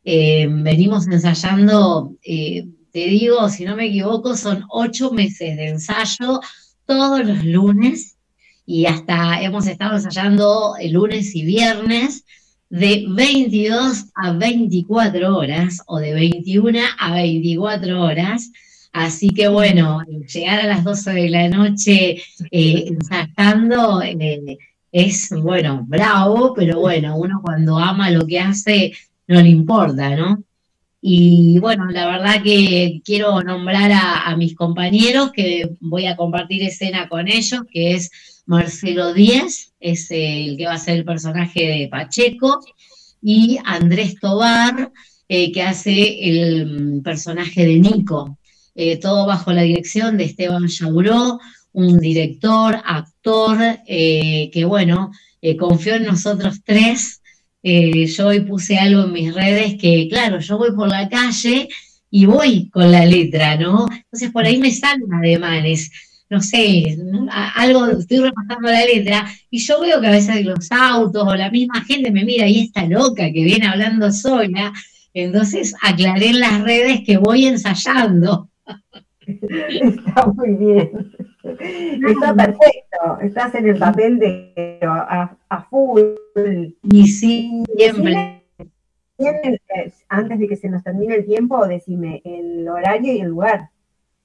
eh, venimos ensayando, te digo, si no me equivoco, son ocho meses de ensayo todos los lunes y hasta hemos estado ensayando el lunes y viernes de 22 a 24 horas o de 21 a 24 horas. Así que bueno, llegar a las 12 de la noche eh, ensayando eh, es, bueno, bravo, pero bueno, uno cuando ama lo que hace no le importa, ¿no? Y bueno, la verdad que quiero nombrar a, mis compañeros que voy a compartir escena con ellos, que es Marcelo Díez, es el que va a ser el personaje de Pacheco, y Andrés Tobar, eh, que hace el personaje de Nico. Eh, todo bajo la dirección de Esteban Yauró, un director, actor, eh, que bueno, confió en nosotros tres yo hoy puse algo en mis redes que, claro, yo voy por la calle y voy con la letra, ¿no? Entonces por ahí me salen ademanes, no sé, algo, estoy repasando la letra y yo veo que a veces los autos o la misma gente me mira y está loca que viene hablando sola, entonces aclaré en las redes que voy ensayando. Está muy bien. Está perfecto. Estás en el papel de a, a full. Y sí, siempre. Antes de que se nos termine el tiempo, decime el horario y el lugar.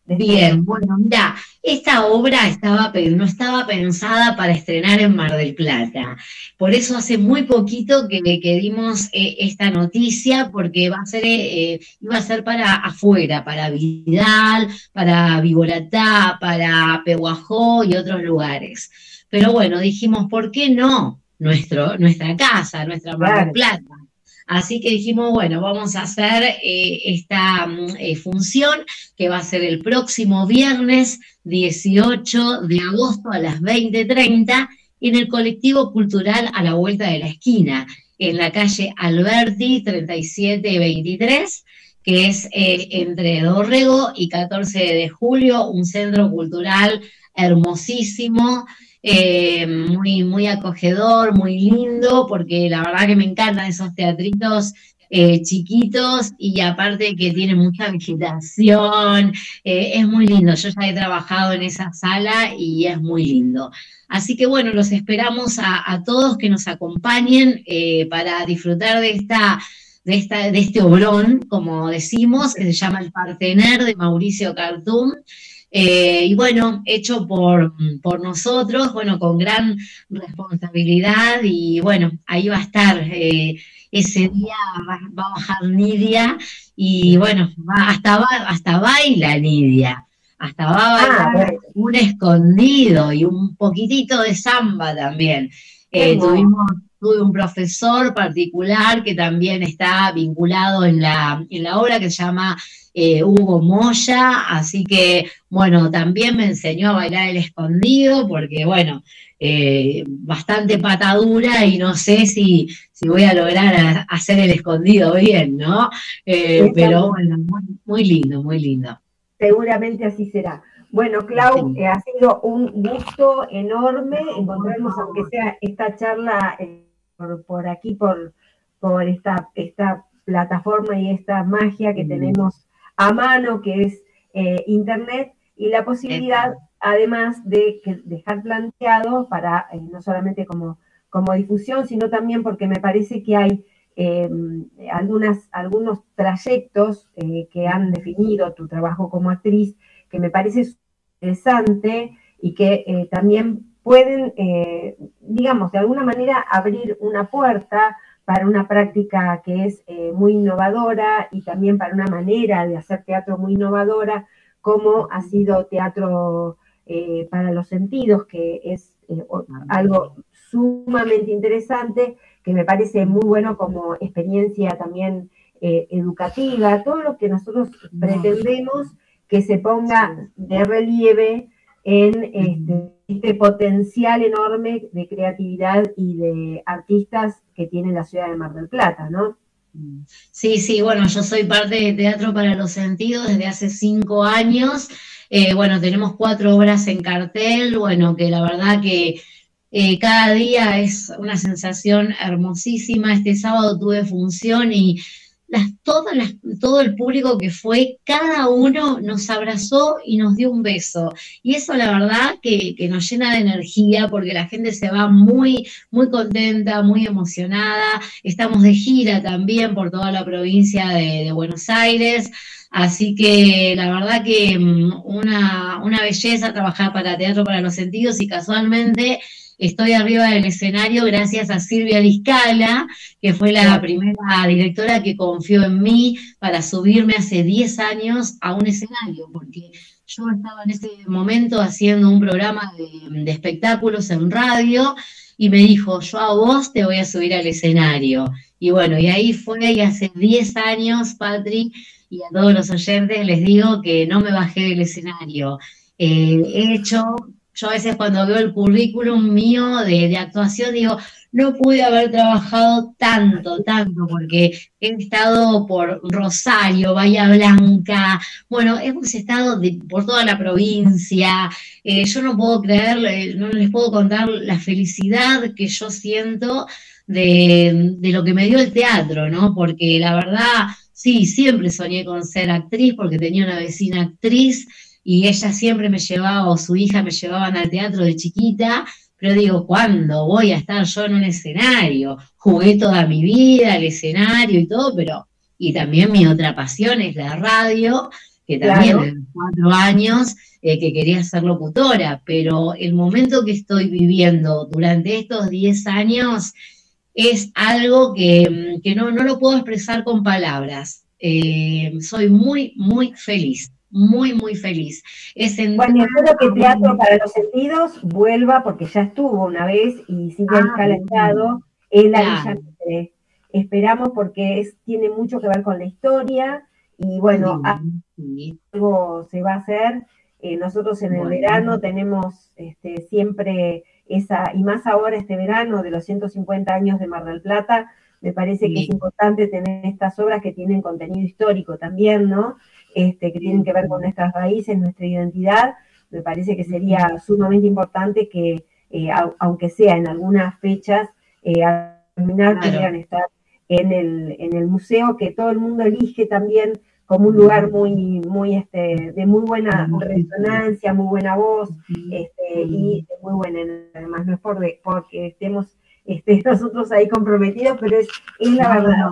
Bien, bueno, mira, esta obra estaba, no estaba pensada para estrenar en Mar del Plata. Por eso hace muy poquito que, que dimos eh, esta noticia, porque va a ser, eh, iba a ser para afuera, para Vidal, para Vigoratá, para Pehuajó y otros lugares. Pero bueno, dijimos, ¿por qué no? Nuestro, nuestra casa, nuestra Mar del Plata. Así que dijimos, bueno, vamos a hacer eh, esta mm, eh, función que va a ser el próximo viernes 18 de agosto a las 20.30 en el colectivo cultural a la vuelta de la esquina, en la calle Alberti 3723 que es eh, entre Dorrego y 14 de julio, un centro cultural hermosísimo, eh, muy, muy acogedor, muy lindo, porque la verdad que me encantan esos teatritos eh, chiquitos y aparte que tienen mucha vegetación, eh, es muy lindo. Yo ya he trabajado en esa sala y es muy lindo. Así que bueno, los esperamos a, todos que nos acompañen para disfrutar de esta de, esta, de este obrón, como decimos, que se llama El Partener de Mauricio Cartum. Eh, y bueno, hecho por, por, nosotros, bueno, con gran responsabilidad y bueno, ahí va a estar. Eh, ese día va, a bajar Nidia y bueno, hasta, hasta baila Nidia, hasta va a ah, bailar un escondido y un poquitito de samba también. Eh, tuvimos tuve un profesor particular que también está vinculado en la, en la obra que se llama eh, Hugo Moya, así que bueno, también me enseñó a bailar el escondido, porque bueno, eh, bastante patadura y no sé si, si voy a lograr hacer el escondido bien, ¿no? Eh, pero bueno, muy, lindo, muy lindo. Seguramente así será. Bueno, Clau, ha sido un gusto enorme encontrarnos, aunque sea esta charla por, aquí, por, por esta, esta plataforma y esta magia que tenemos a mano, que es eh, Internet, y la posibilidad, además de dejar planteado para, eh, no solamente como, como difusión, sino también porque me parece que hay eh, algunas, algunos trayectos que han definido tu trabajo como actriz, que me parece interesante y que también pueden, digamos, de alguna manera abrir una puerta para una práctica que es eh, muy innovadora y también para una manera de hacer teatro muy innovadora, como ha sido teatro eh, para los sentidos, que es eh, algo sumamente interesante, que me parece muy bueno como experiencia también educativa, todo lo que nosotros pretendemos que se ponga de relieve en este, este, potencial enorme de creatividad y de artistas que tiene la ciudad de Mar del Plata, ¿no? Sí, sí, bueno, yo soy parte de Teatro para los Sentidos desde hace cinco años. Eh, bueno, tenemos cuatro obras en cartel, bueno, que la verdad que eh, cada día es una sensación hermosísima. Este sábado tuve función y todo el público que fue, cada uno nos abrazó y nos dio un beso. Y eso la verdad que, nos llena de energía porque la gente se va muy, muy contenta, muy emocionada. Estamos de gira también por toda la provincia de, Buenos Aires. Así que la verdad que mm, una, una belleza trabajar para Teatro para los Sentidos y casualmente estoy arriba del escenario gracias a Silvia Discala, que fue la primera directora que confió en mí para subirme hace 10 años a un escenario, porque yo estaba en ese momento haciendo un programa de, espectáculos en radio y me dijo, yo a vos te voy a subir al escenario. Y bueno, y ahí fue, y hace 10 años, Patri, y a todos los oyentes les digo que no me bajé del escenario. Eh, he hecho yo a veces cuando veo el currículum mío de, actuación digo, no pude haber trabajado tanto, tanto, porque he estado por Rosario, Bahía Blanca, bueno, hemos estado por toda la provincia. Eh, yo no puedo creer, eh, no les puedo contar la felicidad que yo siento de, de lo que me dio el teatro, ¿no? Porque la verdad, sí, siempre soñé con ser actriz, porque tenía una vecina actriz y ella siempre me llevaba, o su hija me llevaban al teatro de chiquita, pero digo, ¿cuándo voy a estar yo en un escenario? Jugué toda mi vida al escenario y todo, pero, y también mi otra pasión es la radio, que también claro. cuatro años eh, que quería ser locutora, pero el momento que estoy viviendo durante estos diez años es algo que, no, lo puedo expresar con palabras. Eh, soy muy, muy feliz muy, muy feliz. Es bueno, espero que Teatro para los Sentidos vuelva, porque ya estuvo una vez y sigue ah, calentado en la Villa Esperamos porque es, tiene mucho que ver con la historia y bueno, algo se va a hacer. Eh, nosotros en el verano tenemos este, siempre esa, y más ahora este verano de los 150 años de Mar del Plata, me parece que es importante tener estas obras que tienen contenido histórico también, ¿no? Este, que tienen que ver con nuestras raíces, nuestra identidad, me parece que sería sumamente importante que, eh, aunque sea en algunas fechas, eh, al terminar pudieran estar en el, en el museo, que todo el mundo elige también como un lugar muy, muy este, de muy buena resonancia, muy buena voz, este, y muy buena, además, no es por porque estemos este, nosotros ahí comprometidos, pero es, es la verdad.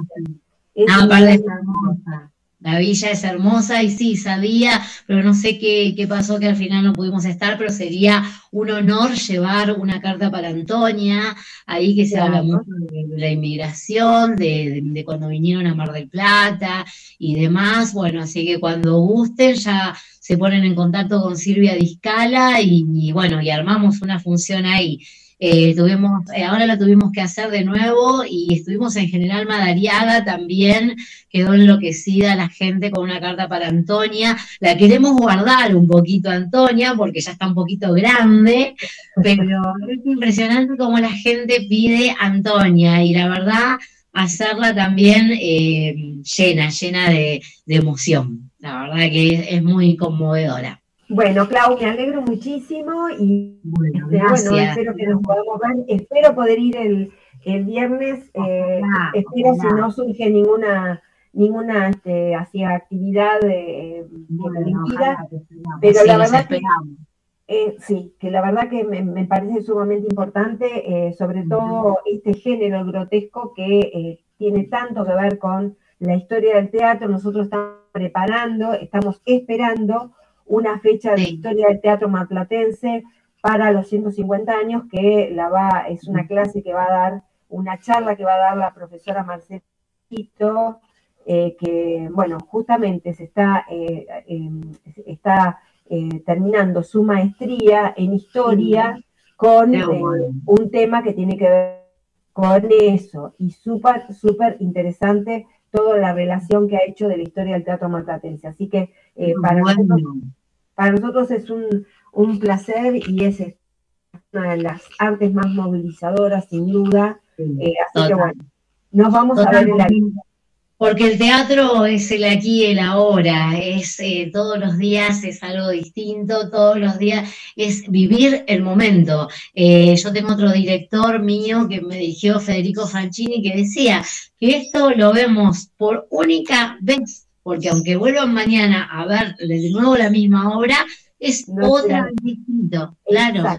Es hermosa. La villa es hermosa y sí, sabía, pero no sé qué, pasó que al final no pudimos estar, pero sería un honor llevar una carta para Antonia, ahí que se habla mucho de, la inmigración, de, cuando vinieron a Mar del Plata y demás. Bueno, así que cuando gusten ya se ponen en contacto con Silvia Discala y, y bueno, y armamos una función ahí. Eh, tuvimos, eh, ahora lo tuvimos que hacer de nuevo y estuvimos en General Madariaga también, quedó enloquecida la gente con una carta para Antonia. La queremos guardar un poquito, Antonia, porque ya está un poquito grande, pero es impresionante cómo la gente pide Antonia y la verdad hacerla también eh, llena, llena de, emoción. La verdad que es muy conmovedora. Bueno, Clau, me alegro muchísimo y bueno, este, espero que nos podamos ver. Espero poder ir el, viernes. Eh, espero si no surge ninguna ninguna este, actividad de, pero la verdad que, eh, sí, que la verdad que me, parece sumamente importante, eh, sobre todo este género grotesco que tiene tanto que ver con la historia del teatro. Nosotros estamos preparando, estamos esperando una fecha de historia del teatro marplatense para los 150 años, que la va, es una clase que va a dar, una charla que va a dar la profesora Marcelito, eh, que, bueno, justamente se está, eh, em, está eh, terminando su maestría en historia con un tema que tiene que ver con eso, y súper, súper interesante toda la relación que ha hecho de la historia del teatro marplatense. Así que eh, para, nosotros, para, nosotros, es un, placer y es una de las artes más movilizadoras, sin duda. Eh, así que bueno, nos vamos a ver en la Porque el teatro es el aquí y el ahora, es eh, todos los días es algo distinto, todos los días es vivir el momento. Eh, yo tengo otro director mío que me dirigió Federico Franchini que decía que esto lo vemos por única vez, porque aunque vuelvan mañana a ver de nuevo la misma obra, es otra vez distinto, claro.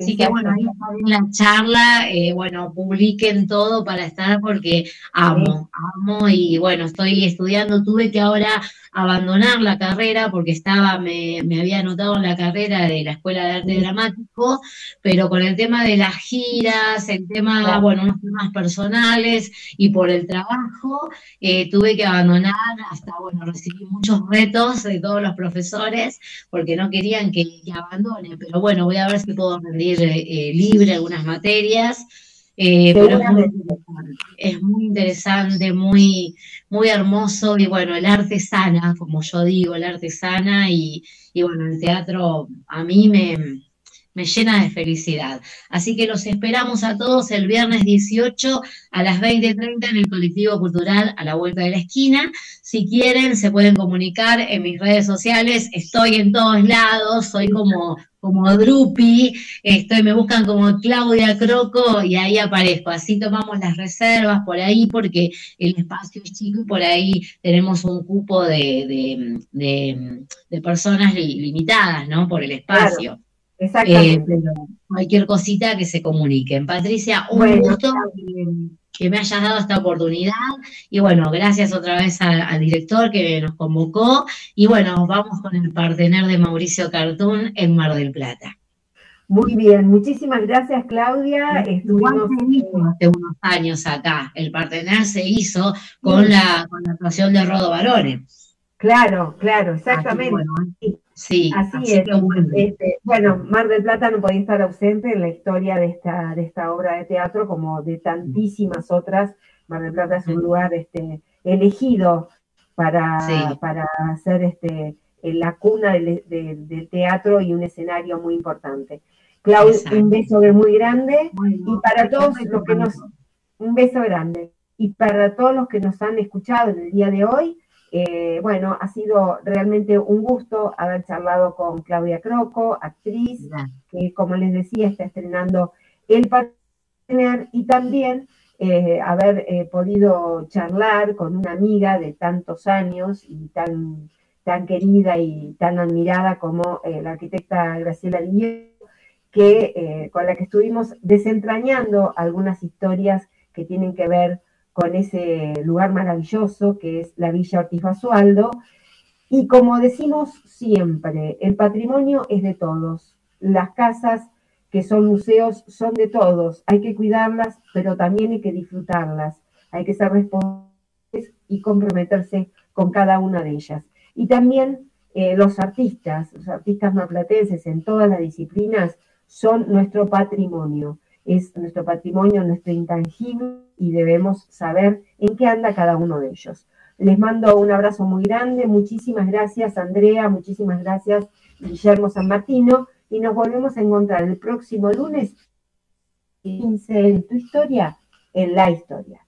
Así que bueno, ahí está bien la charla, eh, bueno, publiquen todo para estar porque amo, amo y bueno, estoy estudiando, tuve que ahora abandonar la carrera porque estaba, me, había anotado en la carrera de la Escuela de Arte Dramático, pero con el tema de las giras, el tema, bueno, unos temas personales y por el trabajo, eh, tuve que abandonar hasta, bueno, recibí muchos retos de todos los profesores porque no querían que, abandone, pero bueno, voy a ver si puedo rendir eh, libre algunas materias. Eh, pero es muy, interesante, muy, muy hermoso y bueno, el arte sana, como yo digo, el arte sana y, y bueno, el teatro a mí me, me llena de felicidad. Así que los esperamos a todos el viernes 18 a las 20.30 en el colectivo cultural a la vuelta de la esquina. Si quieren, se pueden comunicar en mis redes sociales. Estoy en todos lados, soy como como Drupi, estoy, me buscan como Claudia Croco y ahí aparezco. Así tomamos las reservas por ahí porque el espacio es chico y por ahí tenemos un cupo de, personas limitadas, ¿no? Por el espacio. Exactamente. Eh, cualquier cosita que se comuniquen. Patricia, un gusto que, me hayas dado esta oportunidad. Y bueno, gracias otra vez al, director que nos convocó. Y bueno, vamos con el partener de Mauricio Cartún en Mar del Plata. Muy bien, muchísimas gracias Claudia. Estuvimos hace unos años acá. El partener se hizo con la, con la actuación de Rodo Barone. Claro, claro, exactamente. Sí, así, es. Este, bueno. Mar del Plata no podía estar ausente en la historia de esta, de esta obra de teatro, como de tantísimas otras. Mar del Plata es un lugar este, elegido para, para hacer este, la cuna del, teatro y un escenario muy importante. Claudia, un beso muy grande y para todos los que nos... Un beso grande. Y para todos los que nos han escuchado en el día de hoy, eh, bueno, ha sido realmente un gusto haber charlado con Claudia Croco, actriz, que como les decía está estrenando El Partner y también eh, haber eh, podido charlar con una amiga de tantos años y tan, querida y tan admirada como la arquitecta Graciela Díez, que, con la que estuvimos desentrañando algunas historias que tienen que ver con ese lugar maravilloso que es la Villa Ortiz Basualdo. Y como decimos siempre, el patrimonio es de todos. Las casas que son museos son de todos. Hay que cuidarlas, pero también hay que disfrutarlas. Hay que ser responsables y comprometerse con cada una de ellas. Y también eh, los artistas, los artistas maplatenses en todas las disciplinas son nuestro patrimonio es nuestro patrimonio, nuestro intangible y debemos saber en qué anda cada uno de ellos. Les mando un abrazo muy grande, muchísimas gracias Andrea, muchísimas gracias Guillermo San Martino y nos volvemos a encontrar el próximo lunes 15 en tu historia, en la historia.